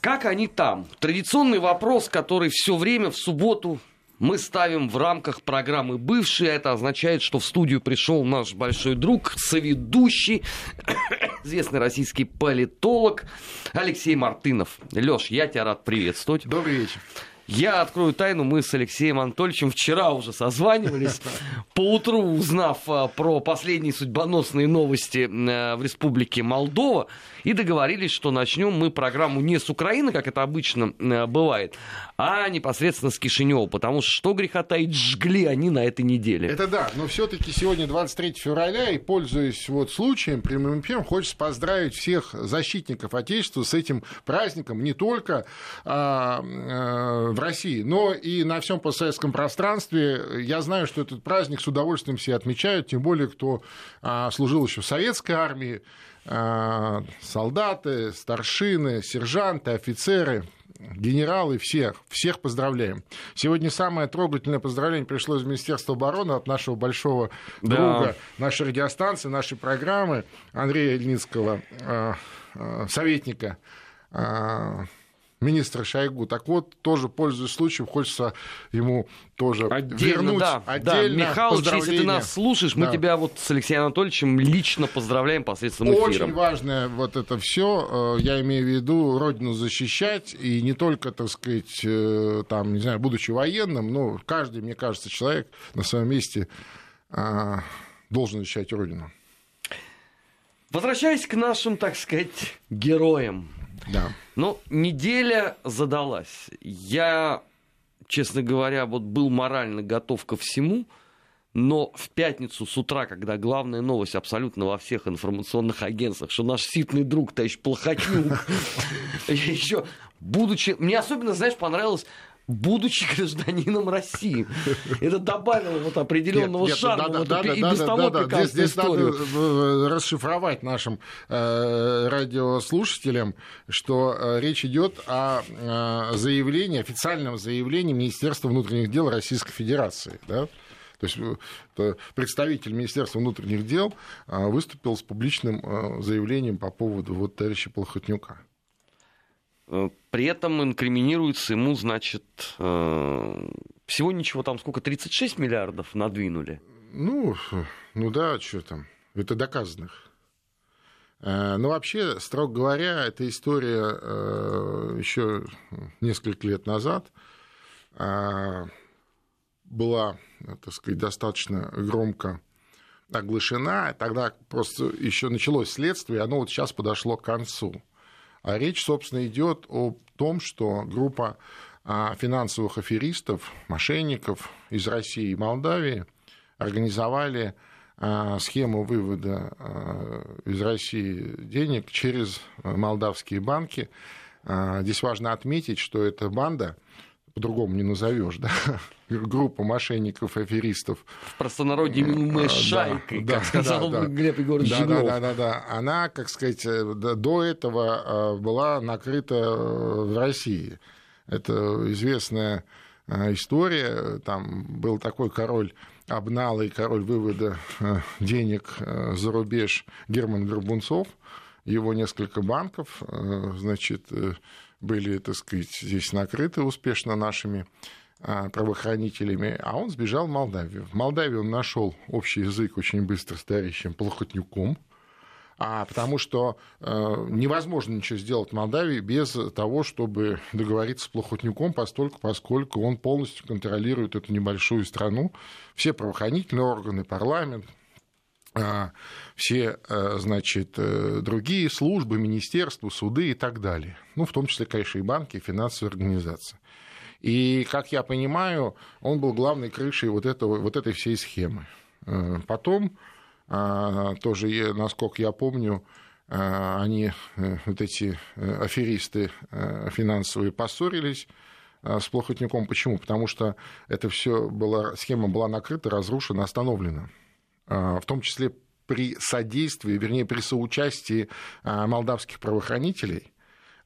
Как они там? Традиционный вопрос, который все время в субботу мы ставим в рамках программы «Бывшие». Это означает, что в студию пришел наш большой друг, соведущий, известный российский политолог Алексей Мартынов. Леш, я тебя рад приветствовать. Добрый вечер. Я открою тайну, мы с Алексеем Анатольевичем вчера уже созванивались, поутру узнав а, про последние судьбоносные новости э, в Республике Молдова, и договорились, что начнем мы программу не с Украины, как это обычно э, бывает, а непосредственно с Кишинева, потому что что греха таить, жгли они на этой неделе. Это да, но все-таки сегодня 23 февраля, и пользуясь вот случаем, прямым эфиром, хочется поздравить всех защитников Отечества с этим праздником, не только а, а, в России, но и на всем постсоветском пространстве. Я знаю, что этот праздник с удовольствием все отмечают, тем более, кто а, служил еще в советской армии, а, солдаты, старшины, сержанты, офицеры, генералы, всех, всех поздравляем. Сегодня самое трогательное поздравление пришло из Министерства обороны от нашего большого да. друга, нашей радиостанции, нашей программы Андрея Ильницкого, а, советника министра Шойгу. Так вот, тоже пользуясь случаем, хочется ему тоже отдельно, вернуть да, отдельно да. Михалыч, если ты нас слушаешь, мы да. тебя вот с Алексеем Анатольевичем лично поздравляем посредством эфира. Очень важное вот это все, э, я имею в виду родину защищать, и не только, так сказать, э, там, не знаю, будучи военным, но каждый, мне кажется, человек на своем месте э, должен защищать родину. Возвращаясь к нашим, так сказать, героям, да. Ну, неделя задалась. Я, честно говоря, вот был морально готов ко всему, но в пятницу с утра, когда главная новость абсолютно во всех информационных агентствах, что наш ситный друг, товарищ Плохотнюк, еще будучи... Мне особенно, знаешь, понравилось будучи гражданином России. Это добавило вот определенного нет, нет, шарма да, вот да, да, и без да, того да, да. Здесь, здесь надо э, расшифровать нашим э, радиослушателям, что э, речь идет о э, заявлении, официальном заявлении Министерства внутренних дел Российской Федерации. Да? То есть э, представитель Министерства внутренних дел э, выступил с публичным заявлением по поводу вот товарища Плохотнюка. Э, при этом инкриминируется ему, значит, э, всего ничего там, сколько, 36 миллиардов надвинули? Ну, ну да, что там, это доказанных. Э, но вообще, строго говоря, эта история еще несколько лет назад была, так сказать, достаточно громко оглашена. Тогда просто еще началось следствие, и оно вот сейчас подошло к концу. А речь, собственно, идет о том, что группа а, финансовых аферистов, мошенников из России и Молдавии организовали а, схему вывода а, из России денег через молдавские банки. Здесь важно отметить, что эта банда по-другому не назовешь, да, группа мошенников, аферистов. В простонародье мы шайкой, да, как да, сказал да, Глеб Егорович да, да, да, да, да. Она, как сказать, э, до этого э, была накрыта э, в России. Это известная история. Там был такой король обналый, король вывода денег за рубеж Герман Горбунцов. Его несколько банков, значит, были, так сказать, здесь накрыты успешно нашими а, правоохранителями, а он сбежал в Молдавию. В Молдавии он нашел общий язык очень быстро с товарищем Плохотнюком, а потому что э, невозможно ничего сделать в Молдавии без того, чтобы договориться с Плохотнюком, постольку, поскольку он полностью контролирует эту небольшую страну. Все правоохранительные органы, парламент, все, э, значит, э, другие службы, министерства, суды и так далее. Ну, в том числе, конечно, и банки, и финансовые организации. И, как я понимаю, он был главной крышей вот, этого, вот этой всей схемы. Э, потом, а, тоже, насколько я помню, они, вот эти аферисты финансовые, поссорились с Плохотником. Почему? Потому что эта все была, схема была накрыта, разрушена, остановлена. А, в том числе при содействии, вернее, при соучастии а, молдавских правоохранителей,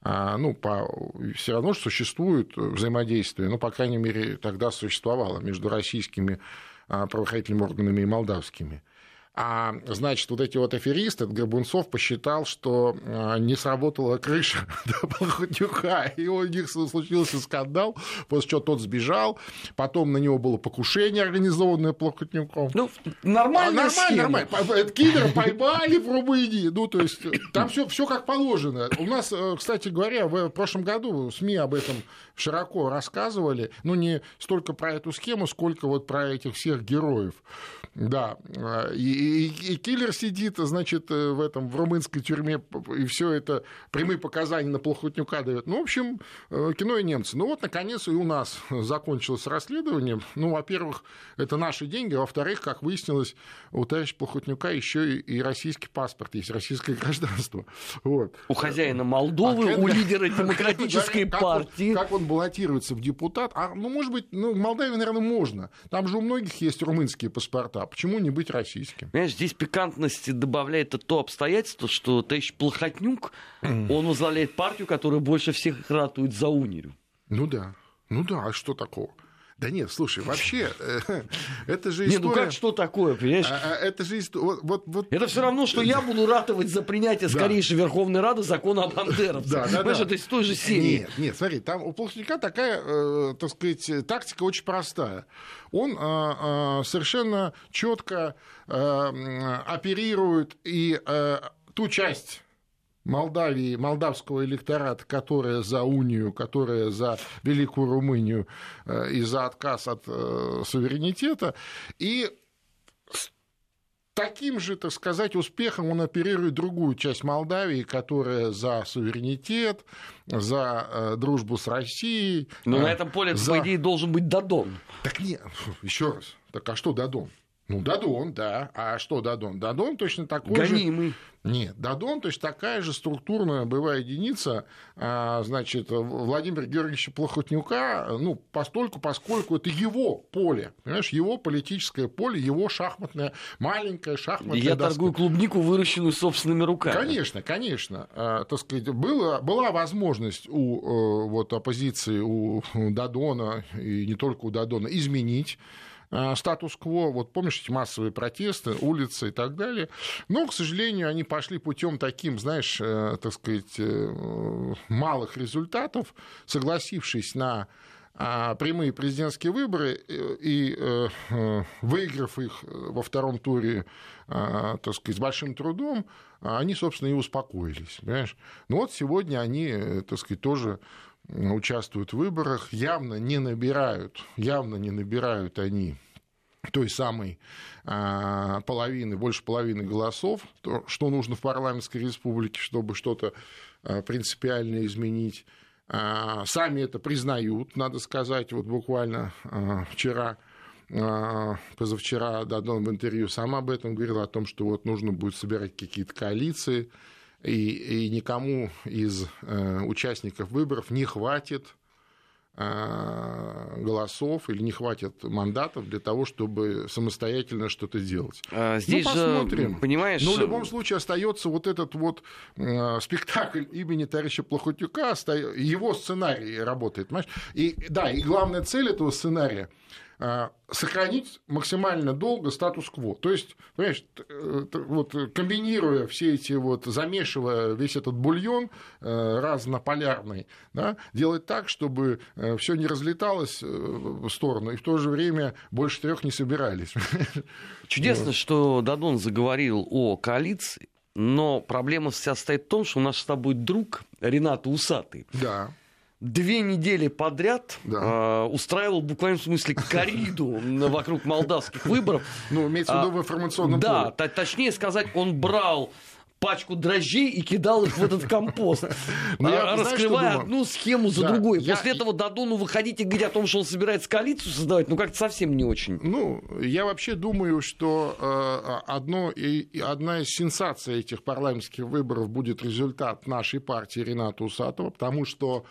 а, ну, по, все равно существует взаимодействие, ну, по крайней мере, тогда существовало между российскими правоохранительными органами и молдавскими. А, значит, вот эти вот аферисты, Горбунцов посчитал, что а, не сработала крыша до Плохотнюка, и у них случился скандал, после чего тот сбежал, потом на него было покушение, организованное Плохотнюком. Ну, нормальная а, нормально, нормально. Киллера поймали в Румынии, ну, то есть там все, все как положено. У нас, э, кстати говоря, в прошлом году СМИ об этом широко рассказывали, ну, не столько про эту схему, сколько вот про этих всех героев. Да, и, и, и киллер сидит, значит, э, в этом, в румынской тюрьме, и все это прямые показания на Плохотнюка дает. Ну, в общем, э, кино и немцы. Ну, вот, наконец, и у нас закончилось расследование. Ну, во-первых, это наши деньги, во-вторых, как выяснилось, у товарища Плохотнюка еще и российский паспорт есть, российское гражданство. Вот. У хозяина Молдовы, а у лидера демократической партии. Как он баллотируется в депутат? А, ну, может быть, ну, в Молдавии, наверное, можно. Там же у многих есть румынские паспорта почему не быть российским? Понимаешь, здесь пикантности добавляет то обстоятельство, что товарищ Плохотнюк, он возглавляет партию, которая больше всех ратует за унию. Ну да, ну да, а что такого? Да нет, слушай, вообще, э, это же история... Не, ну как что такое, понимаешь? А, а, это же история... Вот, вот, вот... Это все равно, что я буду ратовать за принятие скорейшей Верховной Рады закона о бандеровцах. Да, да, понимаешь, да. это из той же серии. Нет, нет, смотри, там у Плохотника такая, э, так сказать, тактика очень простая. Он э, э, совершенно четко э, оперирует и ту часть Молдавии, молдавского электората, которая за унию, которая за Великую Румынию э, и за отказ от э, суверенитета. И таким же, так сказать, успехом он оперирует другую часть Молдавии, которая за суверенитет, за э, дружбу с Россией. Но на этом поле, за... по идее, должен быть Дадон. Так нет, еще раз. Так а что Дадон? Ну, Дадон, да. А что Дадон? Дадон точно такой Гонимый. же... Нет, Дадон, то есть такая же структурная боевая единица, а, значит, Владимира Георгиевича Плохотнюка, ну, постольку, поскольку это его поле, понимаешь, его политическое поле, его шахматное, маленькое шахматное Я доска. торгую клубнику, выращенную собственными руками. Конечно, конечно. А, так сказать, было, была возможность у э, вот, оппозиции, у Дадона, и не только у Дадона, изменить статус-кво, вот помнишь эти массовые протесты, улицы и так далее. Но, к сожалению, они пошли путем таким, знаешь, э, так сказать, э, малых результатов, согласившись на а, прямые президентские выборы и выиграв их во втором туре, так сказать, с большим трудом, они, собственно, и успокоились. Понимаешь? Но вот сегодня они, так сказать, тоже участвуют в выборах, явно не набирают, явно не набирают они той самой а, половины, больше половины голосов, то, что нужно в парламентской республике, чтобы что-то а, принципиально изменить. А, сами это признают, надо сказать, вот буквально вчера позавчера Дадон в интервью сам об этом говорил, о том, что вот нужно будет собирать какие-то коалиции, и, и никому из э, участников выборов не хватит э, голосов или не хватит мандатов для того, чтобы самостоятельно что-то делать. А, здесь ну, посмотрим. Же, понимаешь... Но в любом случае остается вот этот вот э, спектакль имени товарища Плохотюка, его сценарий работает, понимаешь? И да, и главная цель этого сценария сохранить максимально долго статус-кво. То есть, понимаешь, э, вот комбинируя все эти вот, замешивая весь этот бульон э, разнополярный, да, делать так, чтобы э, все не разлеталось в сторону, и в то же время больше трех не собирались. Чудесно, вот. что Дадон заговорил о коалиции, но проблема вся стоит в том, что у нас с тобой друг Ренат Усатый. Да две недели подряд да. э, устраивал в буквальном смысле кориду вокруг молдавских выборов. Ну, имеется в виду в информационном Да, точнее сказать, он брал пачку дрожжей и кидал их в этот компост, ну, я, раскрывая знаешь, одну схему за да, другой. Я... После этого Дадону выходить и говорить о том, что он собирается коалицию создавать, ну как-то совсем не очень. Ну, я вообще думаю, что э, одно, и, одна из сенсаций этих парламентских выборов будет результат нашей партии Рената Усатова, потому что а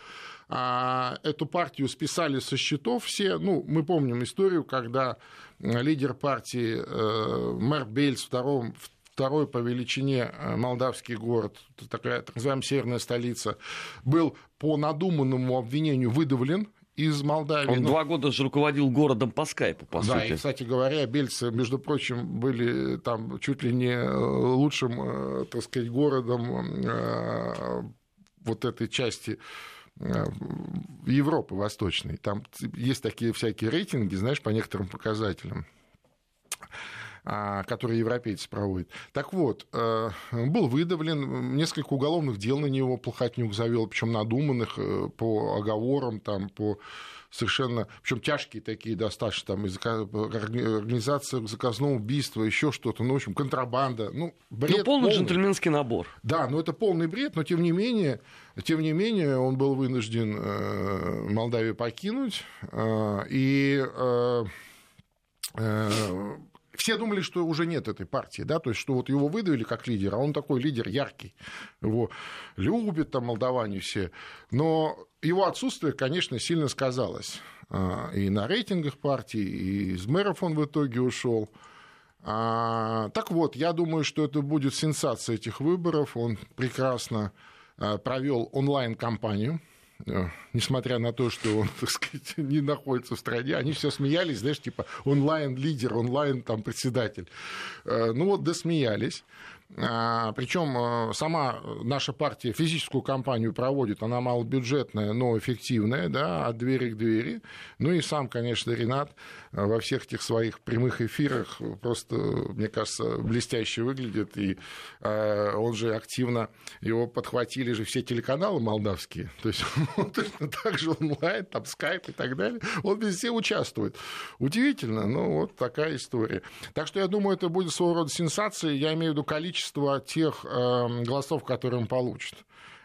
эту партию списали со счетов все. Ну, мы помним историю, когда лидер партии э, мэр Бельс втором, второй по величине э, молдавский город, такая так называемая северная столица, был по надуманному обвинению выдавлен из Молдавии. Он ну, два года же руководил городом по скайпу, по да, сути. и, кстати говоря, бельцы, между прочим, были там чуть ли не лучшим, так сказать, городом вот этой части Европы Восточной. Там есть такие всякие рейтинги, знаешь, по некоторым показателям. А, которые европейцы проводят. Так вот, э, был выдавлен, несколько уголовных дел на него Плохотнюк завел, причем надуманных э, по оговорам, там, по совершенно, причем тяжкие такие достаточно, там, из организация заказного убийства, еще что-то, ну, в общем, контрабанда, ну, бред. Ну, полный, полный джентльменский набор. Да, но это полный бред, но тем не менее, тем не менее, он был вынужден э, Молдавию покинуть, и все думали, что уже нет этой партии, да, то есть, что вот его выдавили как лидера, а он такой лидер яркий, его любят там молдаване все, но его отсутствие, конечно, сильно сказалось а, и на рейтингах партии, и из мэров он в итоге ушел. А, так вот, я думаю, что это будет сенсация этих выборов. Он прекрасно а, провел онлайн-кампанию несмотря на то, что он, так сказать, не находится в стране, они все смеялись, знаешь, типа онлайн-лидер, онлайн там председатель. Ну вот досмеялись. А, Причем э, сама наша партия физическую кампанию проводит, она малобюджетная, но эффективная, да, от двери к двери. Ну и сам, конечно, Ренат э, во всех этих своих прямых эфирах просто, мне кажется, блестяще выглядит. И э, он же активно, его подхватили же все телеканалы молдавские. То есть он точно так же онлайн, там скайп и так далее. Он везде участвует. Удивительно, но вот такая история. Так что я думаю, это будет своего рода сенсацией. Я имею в виду количество количество тех эм, голосов, которые он получит.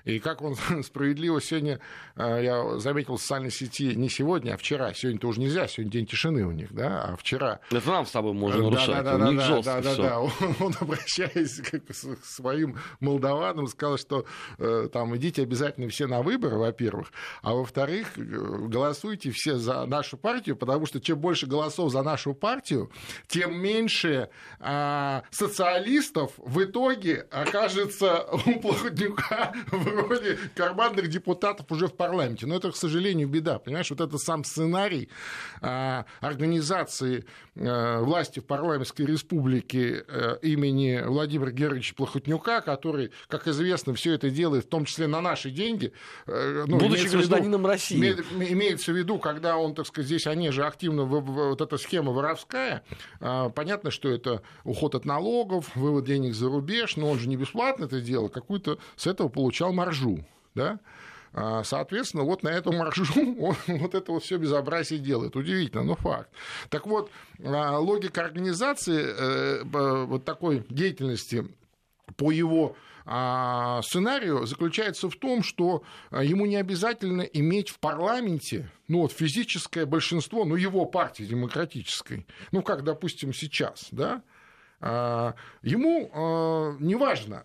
И как он справедливо сегодня, э, я заметил в социальной сети не сегодня, а вчера. Сегодня-то уже нельзя, сегодня день тишины у них, да, а вчера... Это нам с тобой можно нарушать, да, да, у них да, жестко да, да, да. Он, он, обращаясь к своим молдаванам, сказал, что э, там идите обязательно все на выборы, во-первых, а во-вторых, э, голосуйте все за нашу партию, потому что чем больше голосов за нашу партию, тем меньше э, социалистов в итоге окажется у Плохотнюка в роли карманных депутатов уже в парламенте. Но это, к сожалению, беда. Понимаешь, вот этот сам сценарий а, организации а, власти в парламентской республике а, имени Владимира Георгиевича Плохотнюка, который, как известно, все это делает, в том числе на наши деньги. Ну, Будучи гражданином виду, России. Имеется в виду, когда он, так сказать, здесь они же активно, вот эта схема воровская, понятно, что это уход от налогов, вывод денег за рубеж, но он же не бесплатно это делал, какую-то с этого получал маржу, да, а, Соответственно, вот на эту маржу он вот это вот все безобразие делает. Удивительно, но факт. Так вот, а, логика организации э, вот такой деятельности по его а, сценарию заключается в том, что ему не обязательно иметь в парламенте ну, вот, физическое большинство, ну, его партии демократической, ну, как, допустим, сейчас, да, ему не важно,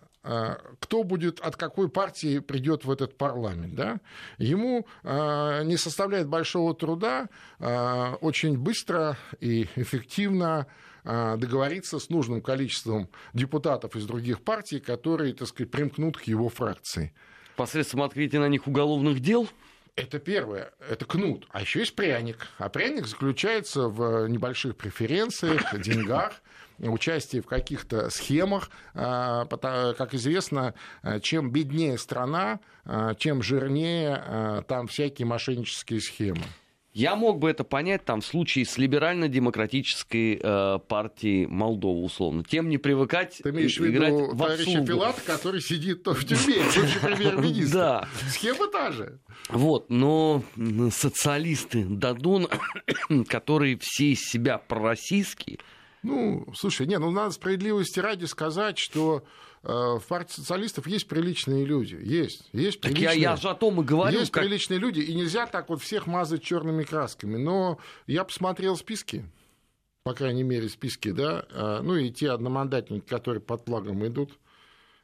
кто будет, от какой партии придет в этот парламент. Да? Ему а, не составляет большого труда а, очень быстро и эффективно договориться с нужным количеством депутатов из других партий, которые, так сказать, примкнут к его фракции. Посредством открытия на них уголовных дел? Это первое, это кнут. А еще есть пряник. А пряник заключается в небольших преференциях, деньгах, участие в каких-то схемах. А, как известно, чем беднее страна, а, чем жирнее а, там всякие мошеннические схемы. Я мог бы это понять там в случае с либерально-демократической э, партией Молдовы, условно. Тем не привыкать Ты имеешь в виду товарища Филат, который сидит в тюрьме, бывший премьер-министр. Да. Схема та же. Вот, но социалисты Дадон, которые все из себя пророссийские, ну, слушай, не, ну надо справедливости ради сказать, что э, в партии социалистов есть приличные люди. Есть. Есть так приличные. Я, я же о том и говорю. Есть как... приличные люди, и нельзя так вот всех мазать черными красками. Но я посмотрел списки, по крайней мере, списки, да, э, ну и те одномандатники, которые под флагом идут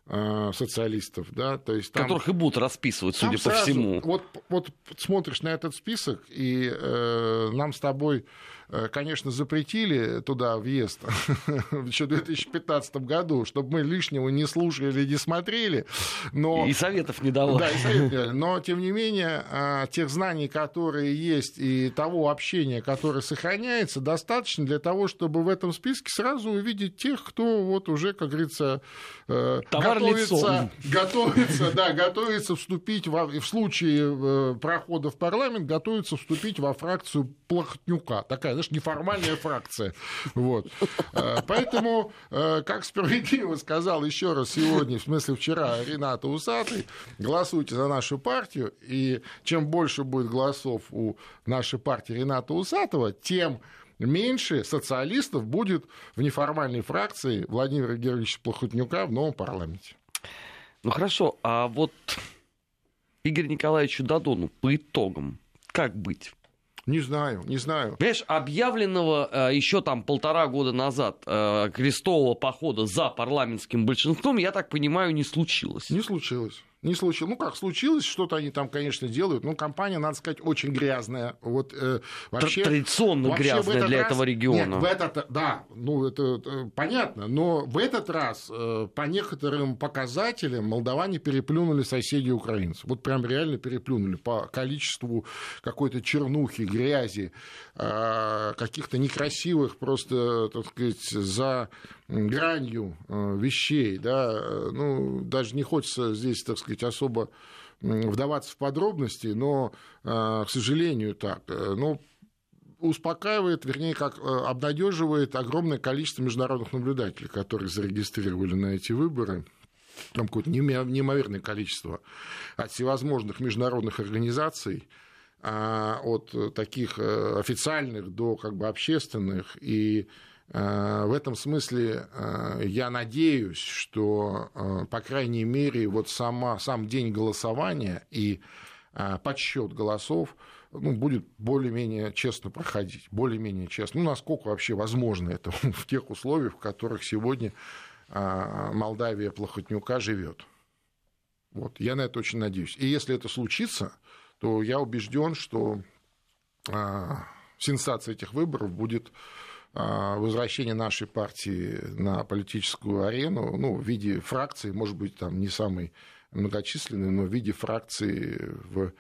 э, социалистов, да, то есть там, которых и будут расписывать, судя по всему. Вот, вот смотришь на этот список, и э, нам с тобой конечно, запретили туда въезд еще в 2015 году, чтобы мы лишнего не слушали, не смотрели. Но... И советов не давали. Да, и советов не. Но, тем не менее, а, тех знаний, которые есть, и того общения, которое сохраняется, достаточно для того, чтобы в этом списке сразу увидеть тех, кто вот уже, как говорится, э, готовится, готовится, да, готовится вступить во, в случае э, прохода в парламент, готовится вступить во фракцию Плохотнюка. Такая, знаешь, неформальная фракция. Вот. Э, поэтому, как справедливо сказал еще раз сегодня, в смысле вчера, Рената Усатый, голосуйте за нашу партию, и чем больше будет голосов у нашей партии Рената Усатого, тем меньше социалистов будет в неформальной фракции Владимира Георгиевича Плохотнюка в новом парламенте. Ну хорошо, а вот Игорь Николаевичу Дадону по итогам как быть? Не знаю, не знаю. Понимаешь, объявленного э, еще там полтора года назад э, крестового похода за парламентским большинством, я так понимаю, не случилось. Не случилось не случилось. Ну, как случилось, что-то они там, конечно, делают. Но компания, надо сказать, очень грязная. Вот, э, вообще, Традиционно вообще грязная для раз... этого региона. Нет, в этот, да, ну, это, это понятно. Но в этот раз э, по некоторым показателям молдаване переплюнули соседей украинцев. Вот прям реально переплюнули по количеству какой-то чернухи, грязи, э, каких-то некрасивых просто, так сказать, за гранью э, вещей, да, э, ну, даже не хочется здесь, так сказать, особо вдаваться в подробности, но, э, к сожалению, так, ну, успокаивает, вернее, как обнадеживает огромное количество международных наблюдателей, которые зарегистрировали на эти выборы. Там какое-то неимоверное количество от всевозможных международных организаций, а, от таких официальных до как бы общественных и Э, в этом смысле э, я надеюсь, что, э, по крайней мере, вот сама, сам день голосования и подсчет голосов ну, будет более-менее честно проходить, более-менее честно. Ну, насколько вообще возможно это в тех условиях, в которых сегодня Молдавия Плохотнюка живет. Вот, я на это очень надеюсь. И если это случится, то я убежден, что сенсация этих выборов будет возвращение нашей партии на политическую арену, ну, в виде фракции, может быть, там не самой многочисленной, но в виде фракции в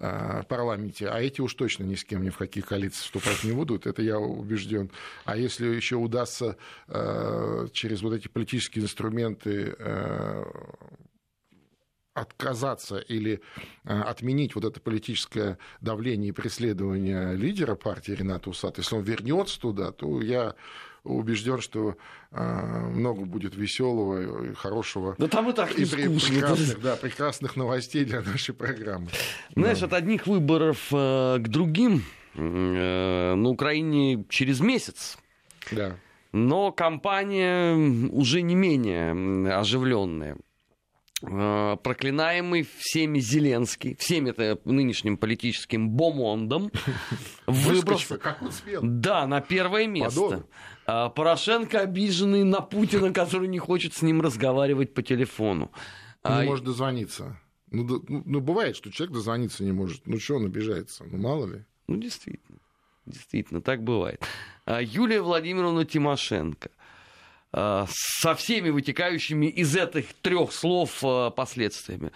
а, парламенте, а эти уж точно ни с кем ни в каких коалициях вступать не будут, это я убежден. А если еще удастся а, через вот эти политические инструменты отказаться или э, отменить вот это политическое давление и преследование лидера партии Рената Усата, если он вернется туда, то я убежден, что э, много будет веселого и хорошего. Да там и так не и прекрасных, да, прекрасных новостей для нашей программы. Знаешь, да. от одних выборов э, к другим на Украине через месяц. Да. Но кампания уже не менее оживленная. Э, проклинаемый всеми Зеленский, всеми это нынешним политическим бомондом, выбрался да, на первое место. Подобно. А Порошенко обиженный на Путина, который не хочет с ним разговаривать по телефону. Не а... может дозвониться. Ну, ну, ну, бывает, что человек дозвониться не может. Ну, что он обижается? Ну, мало ли. Ну, действительно. Действительно, так бывает. А Юлия Владимировна Тимошенко – со всеми вытекающими из этих трех слов э, последствиями.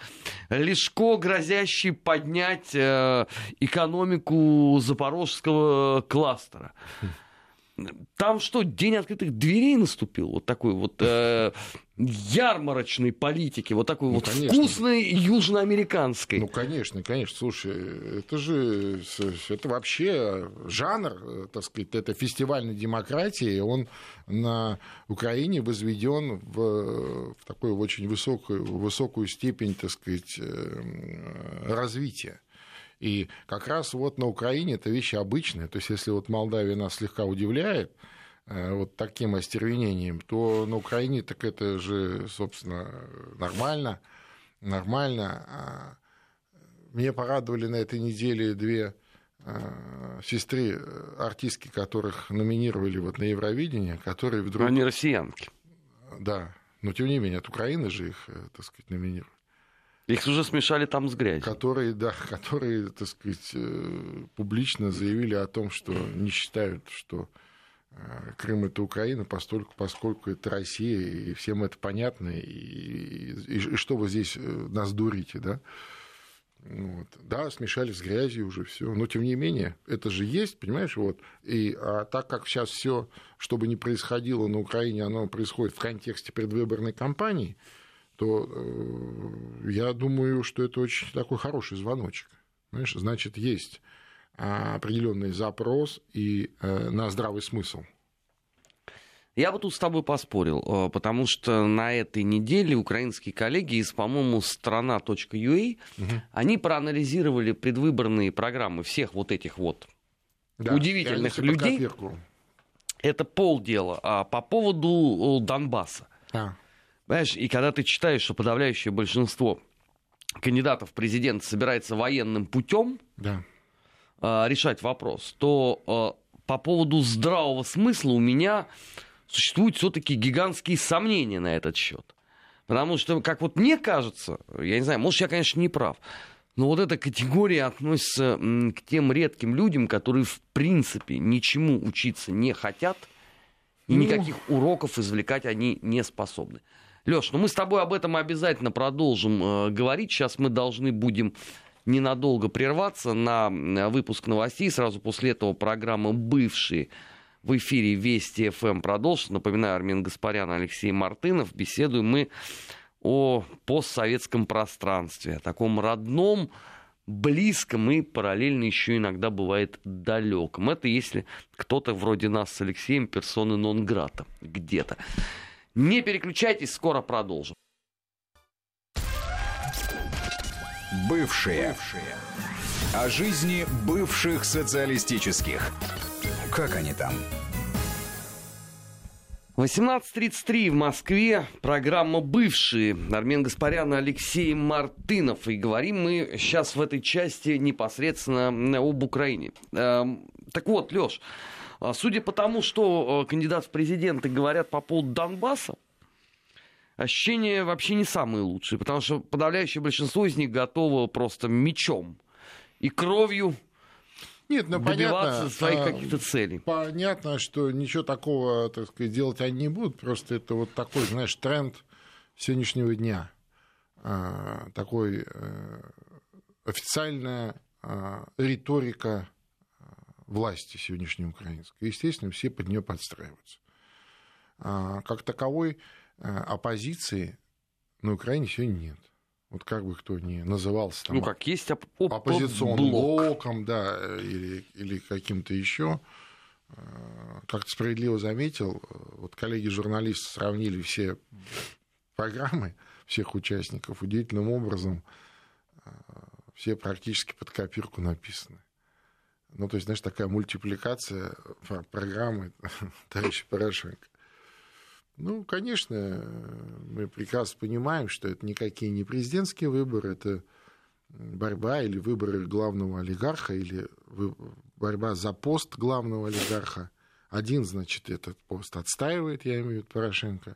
Лешко, грозящий поднять э, экономику запорожского кластера. Там что, день открытых дверей наступил? Вот такой вот э, ярмарочной политики, вот такой ну, вот конечно. вкусной южноамериканской. Ну, конечно, конечно. Слушай, это же это вообще жанр, так сказать, это фестивальной демократии, он на Украине возведен в, в такую очень высокую, высокую степень, так сказать, э, развития. И как раз вот на Украине это вещи обычные. То есть, если вот Молдавия нас слегка удивляет, э, вот таким остервенением, то на Украине так это же, собственно, нормально, нормально. А, мне порадовали на этой неделе две э, сестры э, артистки, которых номинировали вот на Евровидение, которые вдруг... Они россиянки. Да, но тем не менее, от Украины же их, так сказать, номинировали. Их уже смешали там с грязью. Которые, да, которые, так сказать, публично заявили о том, что не считают, что Крым это Украина, поскольку, поскольку это Россия, и всем это понятно, и, и, и что вы здесь нас дурите, да? Вот. Да, смешали с грязью уже все. Но тем не менее, это же есть, понимаешь, вот. И а так как сейчас все, что бы ни происходило на Украине, оно происходит в контексте предвыборной кампании, то э, я думаю, что это очень такой хороший звоночек. Понимаешь, значит, есть определенный запрос и э, на здравый смысл. Я бы тут с тобой поспорил, э, потому что на этой неделе украинские коллеги из, по-моему, страна.ua, угу. они проанализировали предвыборные программы всех вот этих вот да, удивительных людей. Это полдела. А по поводу Донбасса. А. Понимаешь, и когда ты читаешь, что подавляющее большинство кандидатов в президент собирается военным путем да. Э, решать вопрос, то э, по поводу здравого смысла у меня существуют все-таки гигантские сомнения на этот счет. Потому что, как вот мне кажется, я не знаю, может, я, конечно, не прав, но вот эта категория относится к тем редким людям, которые, в принципе, ничему учиться не хотят, и ну... никаких уроков извлекать они не способны. Леш, ну мы с тобой об этом обязательно продолжим э, говорить. Сейчас мы должны будем ненадолго прерваться на выпуск новостей. Сразу после этого программа «Бывшие» в эфире Вести ФМ продолжится. Напоминаю, Армин Гаспарян, Алексей Мартынов. Беседуем мы о постсоветском пространстве, о таком родном, близком и параллельно еще иногда бывает далеком. Это если кто-то вроде нас с Алексеем персоны нон-грата где-то. Не переключайтесь, скоро продолжим. Бывшие. Бывшие. О жизни бывших социалистических. Как они там? 18.33 в Москве. Программа «Бывшие». Армен Гаспарян, Алексей Мартынов. И говорим мы сейчас в этой части непосредственно об Украине. Эм, так вот, Леш, а судя по тому, что э, кандидат в президенты говорят по поводу Донбасса, ощущения вообще не самые лучшие, потому что подавляющее большинство из них готово просто мечом и кровью нет, ну, добиваться понятно, своих а, каких-то целей. Понятно, что ничего такого, так сказать, делать они не будут. Просто это вот такой, знаешь, тренд сегодняшнего дня. А, такой э, официальная а, риторика власти сегодняшней украинской. Естественно, все под нее подстраиваются. Как таковой оппозиции на Украине сегодня нет вот как бы кто ни назывался там, ну как есть оп- оп- оппозиционным блок. блоком, да, или, или каким-то еще, э, как то справедливо заметил, э, вот коллеги-журналисты сравнили все программы всех участников удивительным образом, э, все практически под копирку написаны. Ну, то есть, знаешь, такая мультипликация программы товарища Порошенко. Ну, конечно, мы прекрасно понимаем, что это никакие не президентские выборы, это борьба или выборы главного олигарха, или борьба за пост главного олигарха. Один, значит, этот пост отстаивает, я имею в виду Порошенко,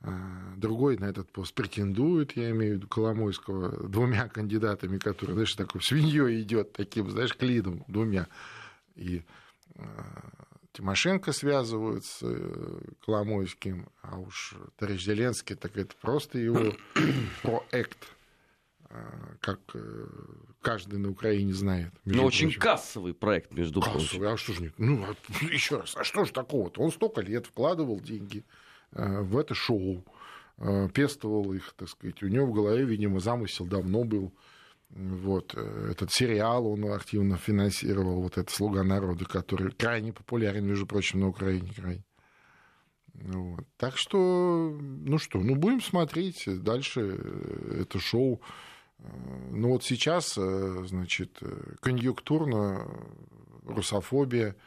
а другой на этот пост претендует, я имею в виду Коломойского, двумя кандидатами, которые, знаешь, такой свиньей идет, таким, знаешь, клидом, двумя. И а, Тимошенко связывают с э, Коломойским, а уж товарищ Зеленский, так это просто его проект, а, как э, каждый на Украине знает. Но очень кассовый проект, между кассовый, прочим. А что ж нет? Ну, а, еще раз, а что ж такого-то? Он столько лет вкладывал деньги э, в это шоу, пестовал их, так сказать. У него в голове, видимо, замысел давно был вот, э, этот сериал он активно финансировал, вот этот «Слуга народа», который крайне популярен, между прочим, на Украине крайне. Вот. Так что, ну что, ну будем смотреть дальше э, это шоу. Э, ну вот сейчас, значит, конъюнктурно русофобия –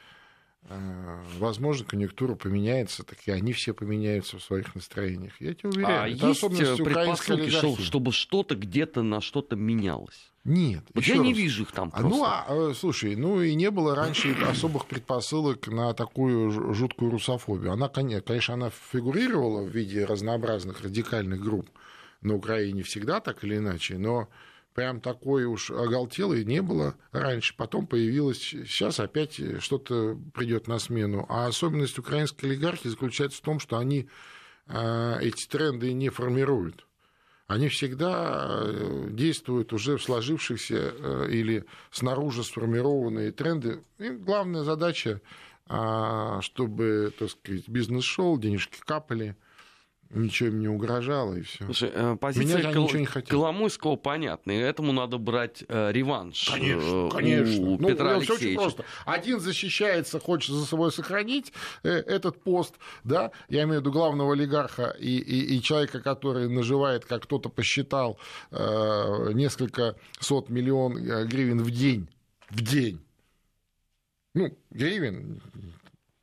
возможно, конъюнктура поменяется, так и они все поменяются в своих настроениях. Я тебе уверяю. А это есть предпосылки, что, чтобы что-то где-то на что-то менялось? Нет. Вот я раз. не вижу их там просто. Ну, а, э, слушай, ну и не было раньше особых предпосылок на такую жуткую русофобию. Она, конечно, она фигурировала в виде разнообразных радикальных групп, на Украине всегда так или иначе, но прям такой уж оголтелой не было раньше. Потом появилось, сейчас опять что-то придет на смену. А особенность украинской олигархии заключается в том, что они э, эти тренды не формируют. Они всегда э, действуют уже в сложившихся э, или снаружи сформированные тренды. И главная задача, а, чтобы, так сказать, бизнес шел, денежки капали – ничего им не угрожало, и все. Слушай, э, позиция Меня Кол... ничего не Коломойского понятна, и этому надо брать э, реванш конечно, э, конечно. у ну, Петра Алексеевича. Все очень просто. Один защищается, хочет за собой сохранить э, этот пост, да, я имею в виду главного олигарха и, и, и человека, который наживает, как кто-то посчитал, э, несколько сот миллион э, гривен в день, в день. Ну, гривен,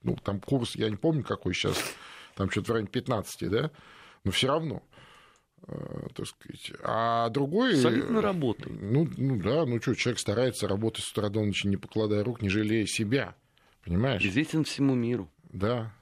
ну, там курс, я не помню, какой сейчас там что-то в районе 15, да, но все равно э, так сказать. А другой... Солидно работает. Ну, ну да, ну что, человек старается работать с утра до ночи, не покладая рук, не жалея себя, понимаешь? Известен всему миру. Да,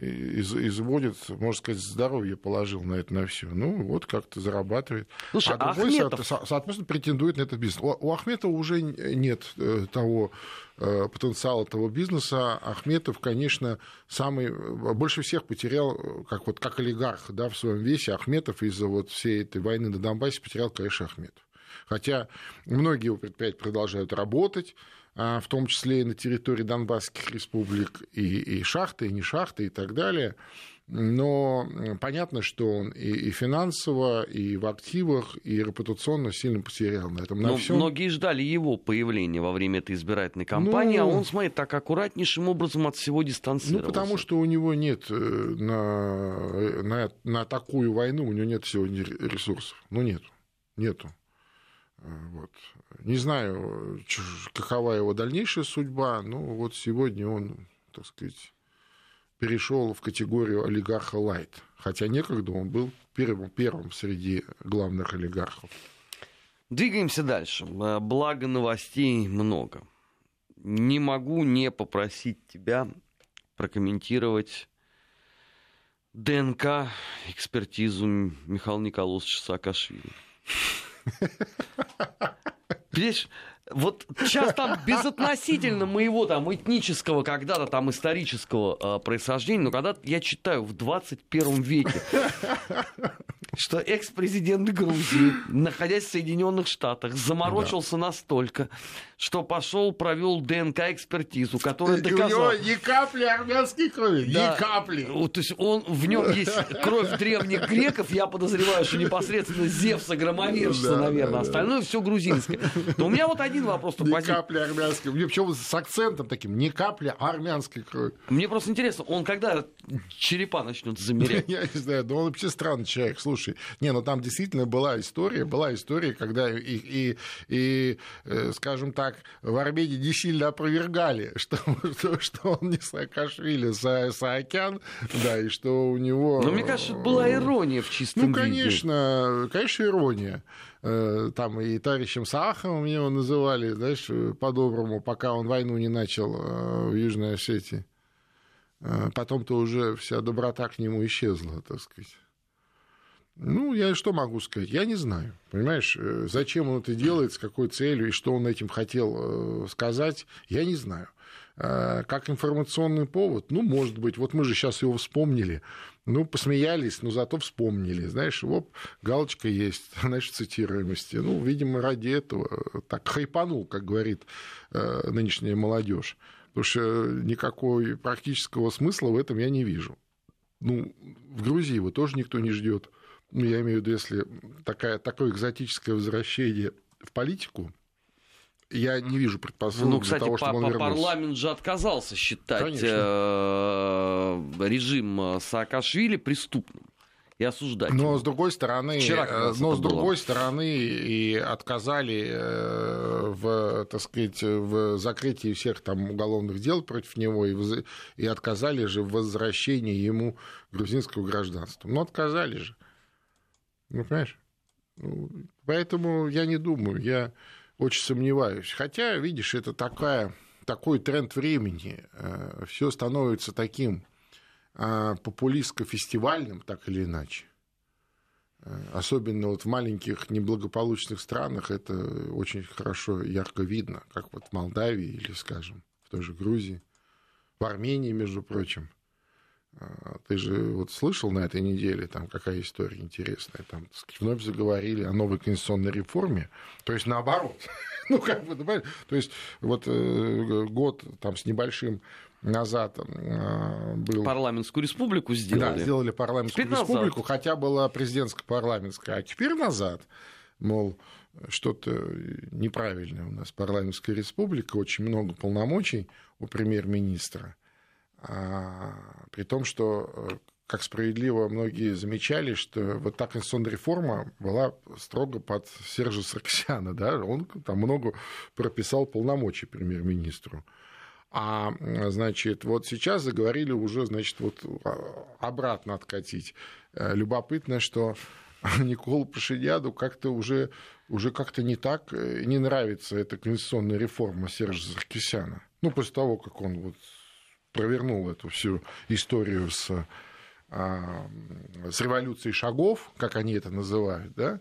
из, изводит, можно сказать, здоровье положил на это на все. Ну, вот как-то зарабатывает. Слушай, а другой, Ахметов... соответственно, претендует на этот бизнес. У, у Ахметова уже нет э, того э, потенциала того бизнеса. Ахметов, конечно, самый больше всех потерял, как вот как олигарх, да, в своем весе. Ахметов из-за вот всей этой войны на Донбассе потерял, конечно, Ахметов. Хотя многие его предприятия продолжают работать, в том числе и на территории Донбасских республик, и, и шахты, и не шахты, и так далее. Но понятно, что он и, и финансово, и в активах, и репутационно сильно потерял на этом. На Но всем. многие ждали его появления во время этой избирательной кампании, ну, а он, смотри, так аккуратнейшим образом от всего дистанцировался. Ну, потому что у него нет э, на, на, на такую войну, у него нет сегодня ресурсов. Ну, нету. Нету. Вот. Не знаю, какова его дальнейшая судьба, но вот сегодня он, так сказать, перешел в категорию олигарха лайт. Хотя некогда он был первым, первым среди главных олигархов. Двигаемся дальше. Э, благо новостей много. Не могу не попросить тебя прокомментировать ДНК экспертизу Михаила Николаевича Саакашвили. Понимаешь, вот сейчас там безотносительно моего там этнического, когда-то там исторического э, происхождения, но когда я читаю в 21 веке, что экс-президент Грузии, находясь в Соединенных Штатах, заморочился да. настолько, что пошел, провел ДНК-экспертизу, которая доказала... У него ни капли армянской крови, да. ни капли. То есть он, в нем есть кровь древних греков, я подозреваю, что непосредственно Зевса, громовержца, да, наверное, да, остальное все грузинское. Но у меня вот один вопрос. Ни капли армянской. Мне почему с акцентом таким, ни капли армянской крови. Мне просто интересно, он когда черепа начнет замерять? Я не знаю, но он вообще странный человек. Слушай, не, ну там действительно была история, была история, когда и, и, и э, скажем так, в Армении не сильно опровергали, что, что, что он не Саакашвили, Са, Саакян, да, и что у него... Но мне кажется, была ирония в чистом Ну, конечно, виде. конечно, ирония э, там и товарищем Сааховым его называли, знаешь, по-доброму, пока он войну не начал э, в Южной Осетии. Э, потом-то уже вся доброта к нему исчезла, так сказать. Ну, я что могу сказать? Я не знаю. Понимаешь, э, зачем он это делает, с какой целью и что он этим хотел э, сказать, я не знаю. Э, как информационный повод, ну, может быть, вот мы же сейчас его вспомнили, ну, посмеялись, но зато вспомнили, знаешь, вот галочка есть, знаешь, цитируемости. Ну, видимо, ради этого так хайпанул, как говорит нынешняя молодежь. Потому что никакого практического смысла в этом я не вижу. Ну, в Грузии его тоже никто не ждет ну, я имею в виду, если такая, такое экзотическое возвращение в политику, я не вижу предпосылок ну, кстати, для того, чтобы он вернулся. парламент же отказался считать э, режим Саакашвили преступным и осуждать. Но его. с другой стороны, Вчера э, но с другой было. стороны и отказали э, в, так сказать, в закрытии всех там уголовных дел против него и, в, и отказали же в возвращении ему грузинского гражданства. Ну отказали же. Ну, понимаешь? Ну, поэтому я не думаю, я очень сомневаюсь. Хотя, видишь, это такая, такой тренд времени. Э, Все становится таким э, популистско-фестивальным, так или иначе. особенно вот в маленьких неблагополучных странах это очень хорошо, ярко видно, как вот в Молдавии или, скажем, в той же Грузии, в Армении, между прочим. А, ты же вот слышал на этой неделе, там какая история интересная, там вновь заговорили о новой конституционной реформе, то есть наоборот, ну как бы, то есть вот э, год там с небольшим назад э, был... Парламентскую республику сделали. Да, сделали парламентскую теперь республику, назад. хотя была президентская парламентская, а теперь назад, мол, что-то неправильное у нас парламентская республика, очень много полномочий у премьер-министра, а, при том, что э, как справедливо многие замечали, что вот та конституционная реформа была строго под Сержа Сарксяна, да, он там много прописал полномочий премьер-министру. А, значит, вот сейчас заговорили уже, значит, вот а, обратно откатить. Э, любопытно, что Николу Пашиняну как-то уже, уже как-то не так, э, не нравится эта конституционная реформа Сержа Саркисяна. Ну, после того, как он вот провернул эту всю историю с, а, с революцией шагов, как они это называют, да,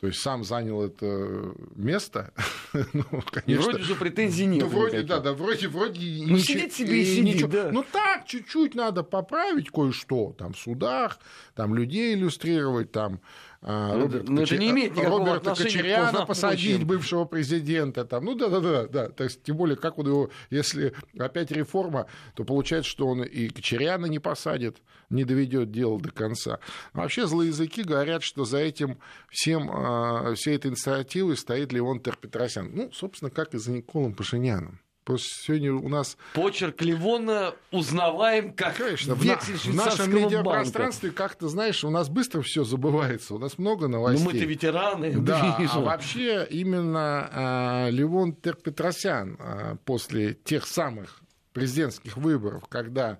то есть сам занял это место. ну, конечно. Вроде же претензий нет. Ну, вроде, да, да, вроде, вроде... Ну, ничего, сидит себе и сидит, ничего. да. Ну, так, чуть-чуть надо поправить кое-что, там, в судах, там, людей иллюстрировать, там, а, ну, Роберт, но ну, Кочер... это не имеет Роберта Кочеряна посадить, бывшего президента. Там. Ну да, да, да, да. То есть, тем более, как он его, если опять реформа, то получается, что он и Кочеряна не посадит, не доведет дело до конца. вообще злые языки говорят, что за этим всем, а, всей этой инициативой стоит Леон Терпетросян. Ну, собственно, как и за Николом Пашиняном. Просто сегодня у нас... Почерк Ливона узнаваем как Конечно, в, на, в нашем медиапространстве как-то, знаешь, у нас быстро все забывается, у нас много новостей. Ну мы-то ветераны. Да, а вообще именно а, Ливон Терпетросян а, после тех самых президентских выборов, когда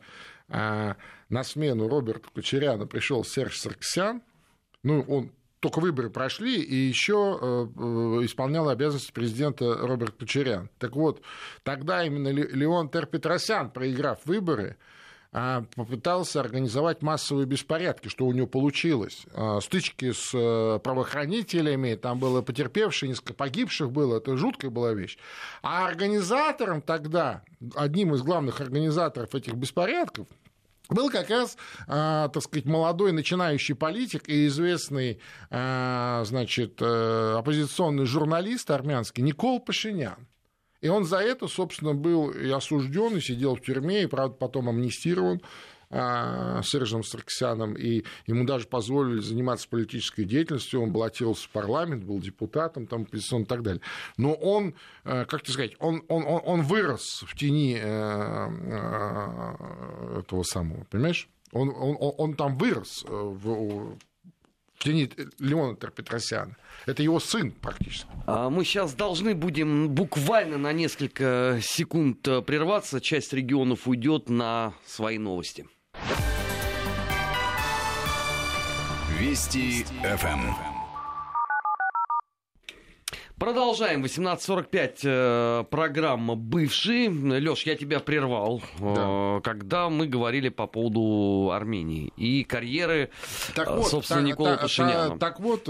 а, на смену Роберту Кучеряну пришел Серж Сарксян, ну, он только выборы прошли, и еще э, э, исполнял обязанности президента Роберт Кучерян. Так вот, тогда именно Леон Терпетросян, проиграв выборы, а, попытался организовать массовые беспорядки, что у него получилось. А, стычки с э, правоохранителями, там было потерпевшие, несколько погибших было, это жуткая была вещь. А организатором тогда, одним из главных организаторов этих беспорядков, был как раз, а, так сказать, молодой начинающий политик и известный, а, значит, э, оппозиционный журналист армянский Никол Пашинян. И он за это, собственно, был и осужден, и сидел в тюрьме, и, правда, потом амнистирован. А, Сержем Сарксяном, и ему даже позволили заниматься политической деятельностью, он баллотировался в парламент, был депутатом, там, и так далее. Но он, э, как тебе сказать, он, он, он, он вырос в тени э, э, этого самого, понимаешь? Он, он, он там вырос в, тени Леона Петросяна. Это его сын практически. А мы сейчас должны будем буквально на несколько секунд прерваться. Часть регионов уйдет на свои новости. Вести ФМ. Продолжаем. 18.45. Э, программа «Бывший». Леш, я тебя прервал, да. Э, когда мы говорили по поводу Армении и карьеры, так э, вот, собственно, так, Никола так, Пашиняна. Так, так вот,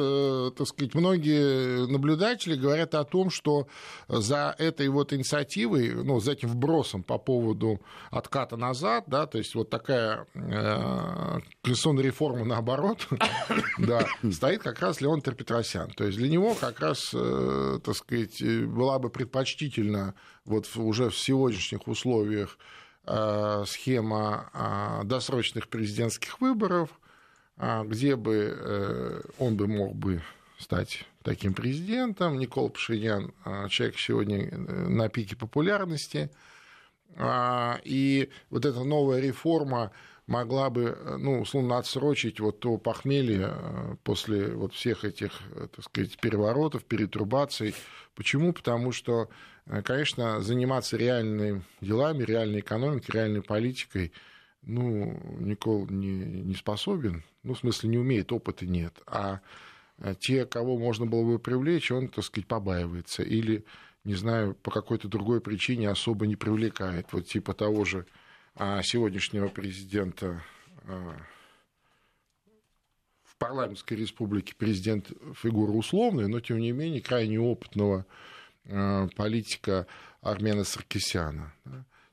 так сказать, многие наблюдатели говорят о том, что за этой вот инициативой, ну, за этим вбросом по поводу отката назад, да, то есть вот такая э, конституционная реформа наоборот, да, стоит как раз Леон Терпетросян. То есть для него как раз Э, так сказать, э, была бы предпочтительна вот уже в сегодняшних условиях э, схема досрочных президентских выборов, где бы он бы мог бы стать таким президентом. Никол Пашинян человек сегодня на пике популярности. И вот эта новая реформа могла бы, э, ну, условно, отсрочить вот то похмелье э, после вот всех этих, э, так сказать, переворотов, перетрубаций. Почему? Потому что, конечно, заниматься реальными делами, реальной экономикой, реальной политикой, ну, Никол не, не способен, ну, в смысле, не умеет, опыта нет. А те, кого можно было бы привлечь, он, так сказать, побаивается или, не знаю, по какой-то другой причине особо не привлекает. Вот типа того же сегодняшнего президента а, парламентской республики президент фигура условная, но тем не менее крайне опытного э, политика Армена Саркисяна.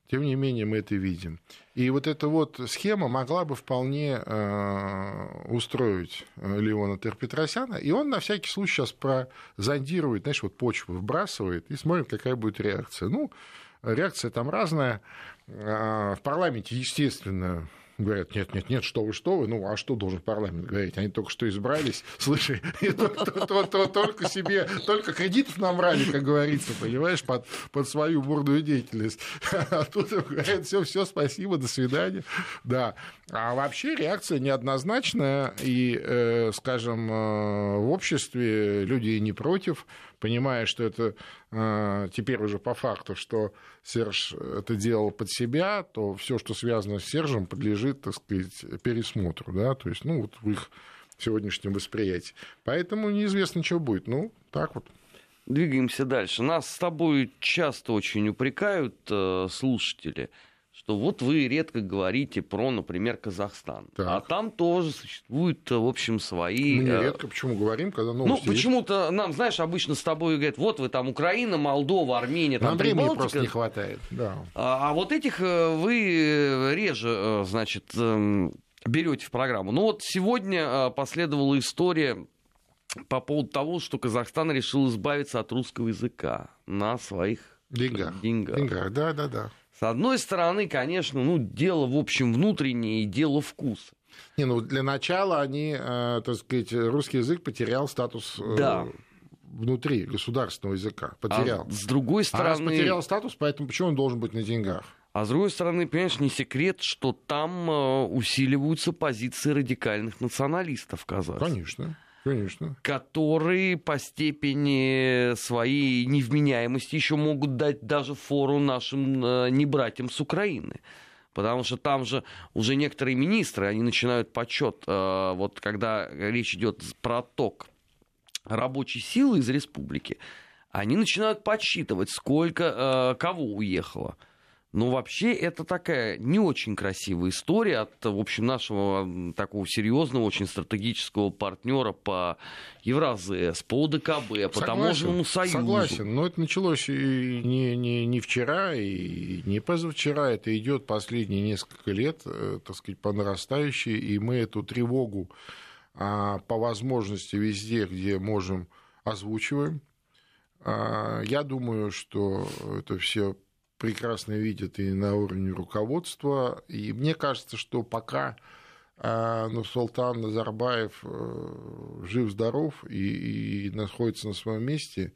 Тем не менее мы это видим. И вот эта вот схема могла бы вполне э, устроить Леона Терпетросяна, и он на всякий случай сейчас прозондирует, знаешь, вот почву вбрасывает, и смотрим, какая будет реакция. Ну, реакция там разная. В парламенте, естественно, говорят, нет, нет, нет, что вы, что вы, ну, а что должен парламент говорить? Они только что избрались, слушай, только себе, только кредитов набрали, как говорится, понимаешь, под, под свою бурную деятельность. А тут говорят, все, все, спасибо, до свидания. Да. А вообще реакция неоднозначная, и, э, скажем, э, в обществе люди не против, понимая, что это э, теперь уже по факту, что Серж это делал под себя, то все, что связано с Сержем, подлежит, так сказать, пересмотру, да, то есть, ну, вот в их сегодняшнем восприятии. Поэтому неизвестно, что будет. Ну, так вот. Двигаемся дальше. Нас с тобой часто очень упрекают э, слушатели – что вот вы редко говорите про, например, Казахстан. Так. А там тоже существуют, в общем, свои... Мы не э, редко почему говорим, когда новости Ну, почему-то нам, знаешь, обычно с тобой говорят, вот вы там Украина, Молдова, Армения, там Нам времени просто не хватает, да. А, а вот этих э, вы реже, э, значит, эм, берете в программу. Ну вот сегодня последовала история по поводу того, что Казахстан решил избавиться от русского языка на своих деньгах. Деньгах, деньгах да, да, да. С одной стороны, конечно, ну, дело, в общем, внутреннее и дело вкуса. Не, ну, для начала они, э, так сказать, русский язык потерял статус э, да. внутри государственного языка. Потерял. А с другой стороны... А раз потерял статус, поэтому почему он должен быть на деньгах? А с другой стороны, понимаешь, не секрет, что там э, усиливаются позиции радикальных националистов, казахов. Конечно. Конечно. которые по степени своей невменяемости еще могут дать даже фору нашим э, небратьям с Украины. Потому что там же уже некоторые министры, они начинают почет, э, вот когда речь идет про ток рабочей силы из республики, они начинают подсчитывать, сколько э, кого уехало. Ну, вообще, это такая не очень красивая история от, в общем, нашего такого серьезного, очень стратегического партнера по Евразес, по ОДКБ, по согласен, таможенному союзу. Согласен, но это началось и не, не, не вчера, и не позавчера, это идет последние несколько лет, э, так сказать, по нарастающей, и мы эту тревогу а, по возможности везде, где можем, озвучиваем. А, я думаю, что это все прекрасно видят и на уровне руководства. И мне кажется, что пока а, ну, Султан Назарбаев э, жив-здоров и, и находится на своем месте,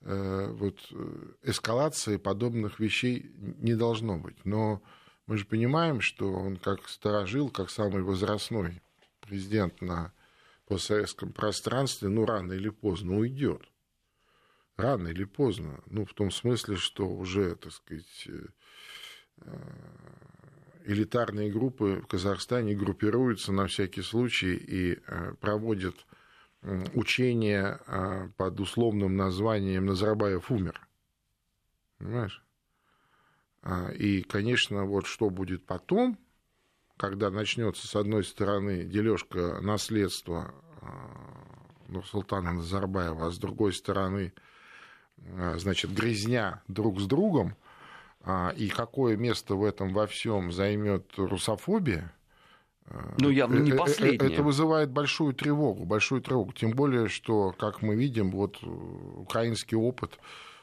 э, вот э, эскалации подобных вещей не должно быть. Но мы же понимаем, что он как сторожил, как самый возрастной президент на постсоветском пространстве, ну, рано или поздно уйдет рано или поздно. Ну, в том смысле, что уже, так сказать, э, э, элитарные группы в Казахстане группируются на всякий случай и э, проводят учения под условным названием «Назарбаев умер». Понимаешь? А, и, конечно, вот что будет потом, когда начнется, с одной стороны, дележка наследства Нурсултана Назарбаева, а с другой стороны, значит, грязня друг с другом, а, и какое место в этом во всем займет русофобия, э, ну, явно не э, последнее. Это вызывает большую тревогу, большую тревогу. Тем более, что, как мы видим, вот украинский опыт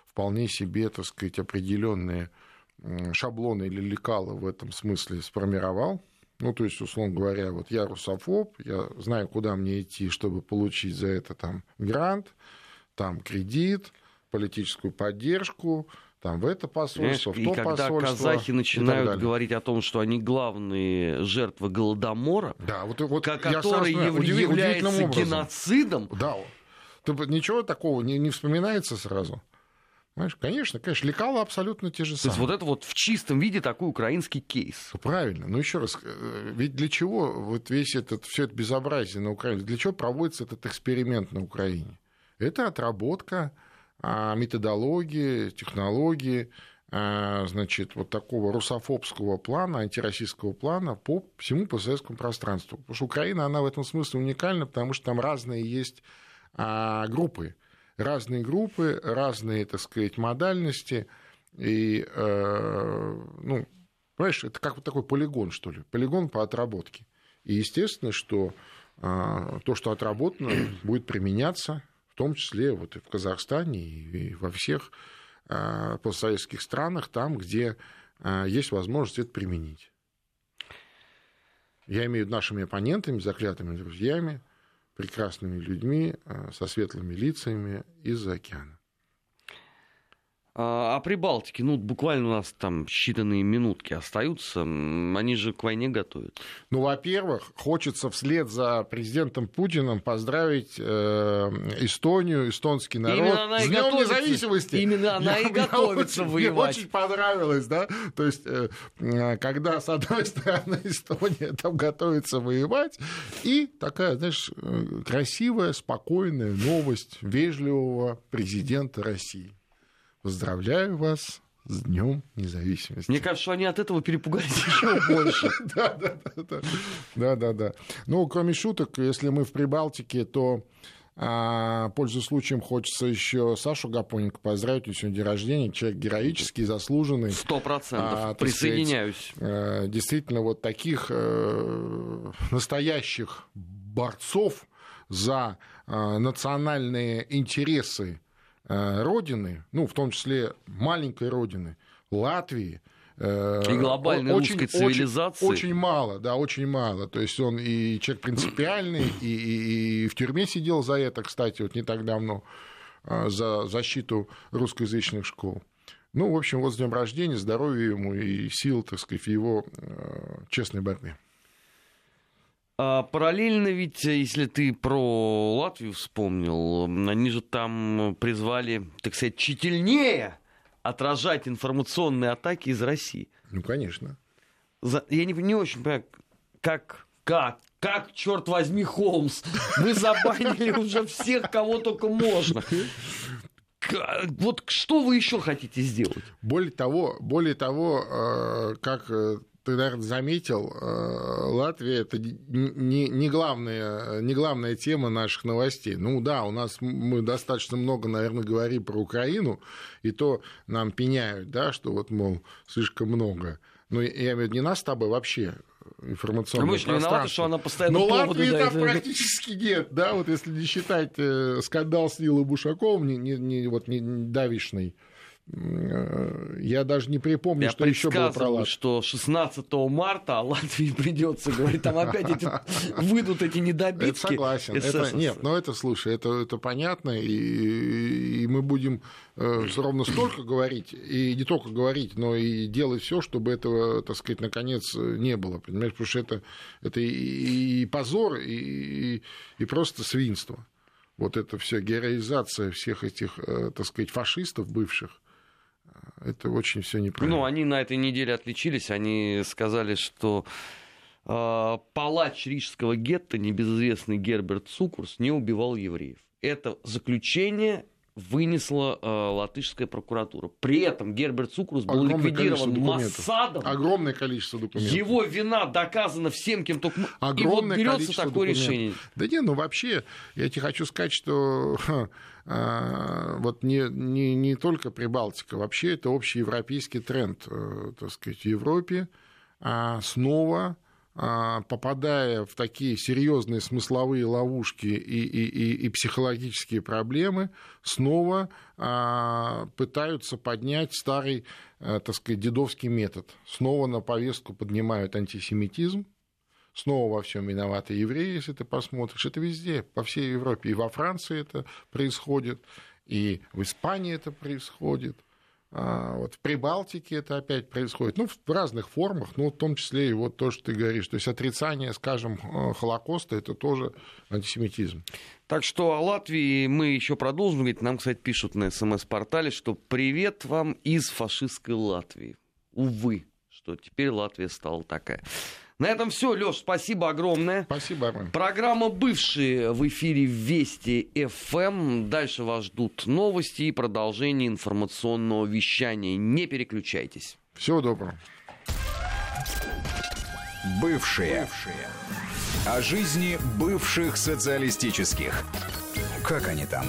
вполне себе, так сказать, определенные шаблоны или лекала в этом смысле сформировал. Ну, то есть, условно говоря, вот я русофоб, я знаю, куда мне идти, чтобы получить за это там грант, там кредит, политическую поддержку, там, в это посольство, в то и когда казахи начинают говорить о том, что они главные жертвы Голодомора, да, вот, вот который яв, является геноцидом... Да, ничего такого не, не вспоминается сразу. Понимаешь? Конечно, конечно, лекала абсолютно те же самые. То есть вот это вот в чистом виде такой украинский кейс. Правильно. Но еще раз, э, ведь для чего вот весь этот, все это безобразие на Украине, для чего проводится этот эксперимент на Украине? Это отработка методологии, технологии, а, значит, вот такого русофобского плана, антироссийского плана по всему постсоветскому пространству. Потому что Украина, она в этом смысле уникальна, потому что там разные есть а, группы. Разные группы, разные, так сказать, модальности. И, э, ну, понимаешь, это как вот такой полигон, что ли, полигон по отработке. И естественно, что а, то, что отработано, будет применяться, том числе вот и в Казахстане, и во всех а, постсоветских странах, там, где а, есть возможность это применить. Я имею нашими оппонентами, заклятыми друзьями, прекрасными людьми со светлыми лицами из-за океана. А, а Прибалтике, ну, буквально у нас там считанные минутки остаются. Они же к войне готовят. Ну, во-первых, хочется вслед за президентом Путиным поздравить э, Эстонию, эстонский народ с Днем независимости. Именно она я, и готовится очень, воевать. Мне очень понравилось, да? То есть, э, когда, с одной стороны, Эстония там готовится воевать, и такая, знаешь, э, красивая, спокойная новость вежливого президента России. Поздравляю вас с Днем независимости. Мне кажется, что они от этого перепугались еще больше. Да, да, да. Да, да, да. Ну, кроме шуток, если мы в Прибалтике, то а, пользуясь случаем, хочется еще Сашу Гапоненко поздравить, у сегодня день рождения, человек героический, заслуженный. Сто процентов, а, присоединяюсь. Сказать, э, действительно, вот таких э, настоящих борцов за э, национальные интересы родины, ну, в том числе маленькой родины, Латвии, э, и глобальной очень, русской цивилизации. Очень, очень мало, да, очень мало. То есть он и человек принципиальный, и, и, и в тюрьме сидел за это, кстати, вот не так давно, э, за защиту русскоязычных школ. Ну, в общем, вот с днем рождения, здоровья ему и сил, так сказать, в его честной борьбе. А параллельно ведь, если ты про Латвию вспомнил, они же там призвали, так сказать, тщательнее отражать информационные атаки из России. Ну, конечно. За... Я не, не очень понимаю, как, как, как, черт возьми, Холмс, вы забанили уже всех, кого только можно. Вот что вы еще хотите сделать? Более того, более того, э, как э, ты, наверное, заметил, э, Латвия это не, не, главная, не главная тема наших новостей. Ну да, у нас мы достаточно много, наверное, говорим про Украину, и то нам пеняют, да, что вот, мол, слишком много. Но я имею в виду не нас с тобой вообще информационное Мы же не виноваты, что она постоянно Но Латвии там практически нет, да, вот если не считать э, скандал с Нилой Бушаковым, не, не, не, вот, не давишный, Э, я даже не припомню, Я что еще было про Латвию. что 16 марта Латвии придется говорить, там опять эти, выйдут эти недобитки. Это согласен. Это, нет, но это, слушай, это, это понятно, и, и мы будем э, ровно столько говорить, и не только говорить, но и делать все, чтобы этого, так сказать, наконец не было, понимаешь, потому что это, это и, и позор, и, и просто свинство вот эта вся героизация всех этих, э, так сказать, фашистов бывших, это очень все неправильно. Ну, они на этой неделе отличились. Они сказали, что э, палач рижского гетто, небезызвестный Герберт Цукурс, не убивал евреев. Это заключение вынесла э, латышская прокуратура. При этом Герберт Цукрус был Огромное ликвидирован Массадом. Огромное количество документов. Его вина доказана всем, кем только... Огромное И вот берется такое документов. решение. Да не, ну вообще, я тебе хочу сказать, что а, вот не, не, не только Прибалтика, вообще это общий европейский тренд, э, так сказать, в Европе а снова попадая в такие серьезные смысловые ловушки и, и, и, и психологические проблемы, снова а, пытаются поднять старый, а, так сказать, дедовский метод. Снова на повестку поднимают антисемитизм, снова во всем виноваты евреи, если ты посмотришь. Это везде, по всей Европе. И во Франции это происходит, и в Испании это происходит – а, вот в Прибалтике это опять происходит, ну, в разных формах, ну, в том числе и вот то, что ты говоришь. То есть отрицание, скажем, э, Холокоста, это тоже антисемитизм. Так что о Латвии мы еще продолжим говорить. Нам, кстати, пишут на СМС-портале, что привет вам из фашистской Латвии. Увы, что теперь Латвия стала такая. На этом все, Леш, спасибо огромное. Спасибо, Армен. Программа «Бывшие» в эфире Вести ФМ. Дальше вас ждут новости и продолжение информационного вещания. Не переключайтесь. Всего доброго. Бывшие. Бывшие. О жизни бывших социалистических. Как они там?